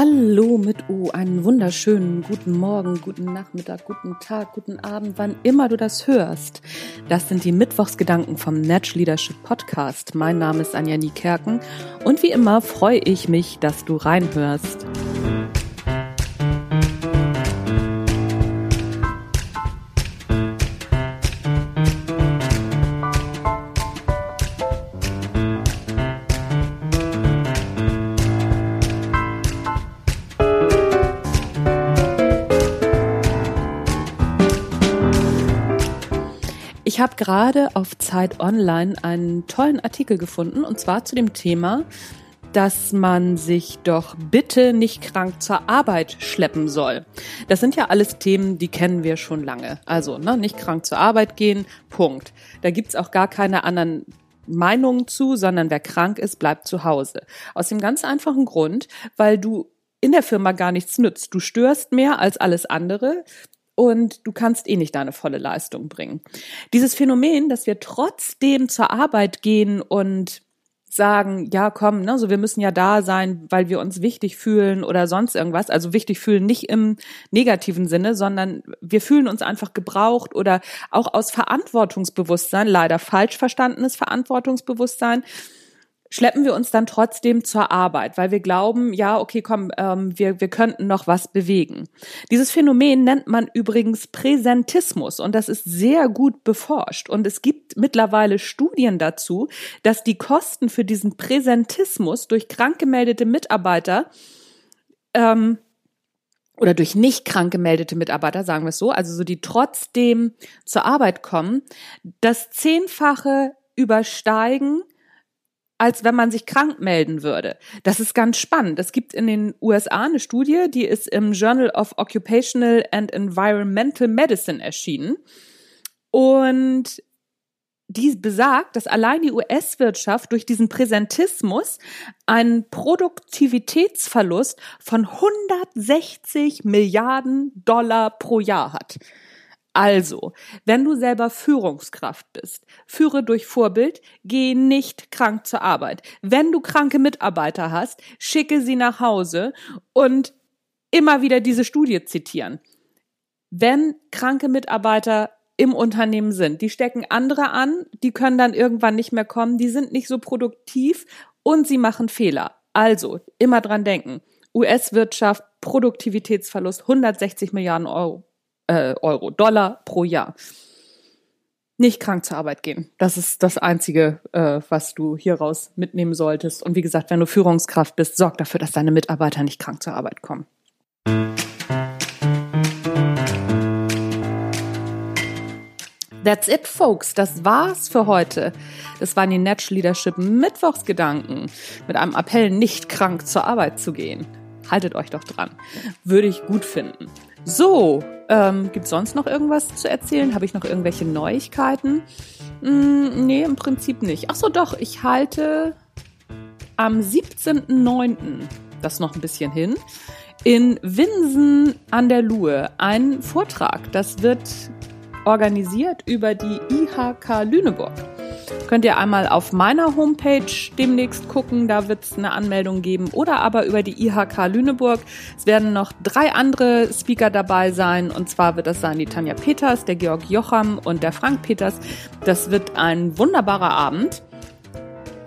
Hallo mit U, einen wunderschönen guten Morgen, guten Nachmittag, guten Tag, guten Abend, wann immer du das hörst. Das sind die Mittwochsgedanken vom Natural Leadership Podcast. Mein Name ist Anja Niekerken und wie immer freue ich mich, dass du reinhörst. Ich habe gerade auf Zeit Online einen tollen Artikel gefunden und zwar zu dem Thema, dass man sich doch bitte nicht krank zur Arbeit schleppen soll. Das sind ja alles Themen, die kennen wir schon lange. Also ne, nicht krank zur Arbeit gehen, Punkt. Da gibt's auch gar keine anderen Meinungen zu, sondern wer krank ist, bleibt zu Hause. Aus dem ganz einfachen Grund, weil du in der Firma gar nichts nützt. Du störst mehr als alles andere und du kannst eh nicht deine volle Leistung bringen. Dieses Phänomen, dass wir trotzdem zur Arbeit gehen und sagen, ja, komm, ne, so wir müssen ja da sein, weil wir uns wichtig fühlen oder sonst irgendwas. Also wichtig fühlen nicht im negativen Sinne, sondern wir fühlen uns einfach gebraucht oder auch aus Verantwortungsbewusstsein, leider falsch verstandenes Verantwortungsbewusstsein, schleppen wir uns dann trotzdem zur Arbeit, weil wir glauben, ja, okay, komm, ähm, wir, wir könnten noch was bewegen. Dieses Phänomen nennt man übrigens Präsentismus und das ist sehr gut beforscht. Und es gibt mittlerweile Studien dazu, dass die Kosten für diesen Präsentismus durch krank gemeldete Mitarbeiter ähm, oder durch nicht krank gemeldete Mitarbeiter, sagen wir es so, also so die trotzdem zur Arbeit kommen, das Zehnfache übersteigen als wenn man sich krank melden würde. Das ist ganz spannend. Es gibt in den USA eine Studie, die ist im Journal of Occupational and Environmental Medicine erschienen. Und die besagt, dass allein die US-Wirtschaft durch diesen Präsentismus einen Produktivitätsverlust von 160 Milliarden Dollar pro Jahr hat. Also, wenn du selber Führungskraft bist, führe durch Vorbild, geh nicht krank zur Arbeit. Wenn du kranke Mitarbeiter hast, schicke sie nach Hause und immer wieder diese Studie zitieren. Wenn kranke Mitarbeiter im Unternehmen sind, die stecken andere an, die können dann irgendwann nicht mehr kommen, die sind nicht so produktiv und sie machen Fehler. Also, immer dran denken. US-Wirtschaft, Produktivitätsverlust 160 Milliarden Euro äh, Euro, Dollar pro Jahr. Nicht krank zur Arbeit gehen. Das ist das Einzige, äh, was du hieraus mitnehmen solltest. Und wie gesagt, wenn du Führungskraft bist, sorg dafür, dass deine Mitarbeiter nicht krank zur Arbeit kommen. That's it, folks. Das war's für heute. Das waren die Natural Leadership Mittwochsgedanken mit einem Appell, nicht krank zur Arbeit zu gehen. Haltet euch doch dran. Würde ich gut finden. So, ähm, gibt sonst noch irgendwas zu erzählen? Habe ich noch irgendwelche Neuigkeiten? Hm, nee, im Prinzip nicht. Ach so, doch, ich halte am 17.09., das noch ein bisschen hin, in Winsen an der Luhe einen Vortrag. Das wird organisiert über die IHK Lüneburg. Könnt ihr einmal auf meiner Homepage demnächst gucken, da wird es eine Anmeldung geben oder aber über die IHK Lüneburg. Es werden noch drei andere Speaker dabei sein und zwar wird das sein die Tanja Peters, der Georg Jocham und der Frank Peters. Das wird ein wunderbarer Abend,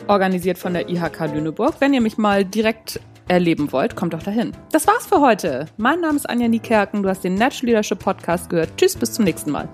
organisiert von der IHK Lüneburg. Wenn ihr mich mal direkt erleben wollt, kommt doch dahin. Das war's für heute. Mein Name ist Anja Niekerken, du hast den Natural Leadership Podcast gehört. Tschüss, bis zum nächsten Mal.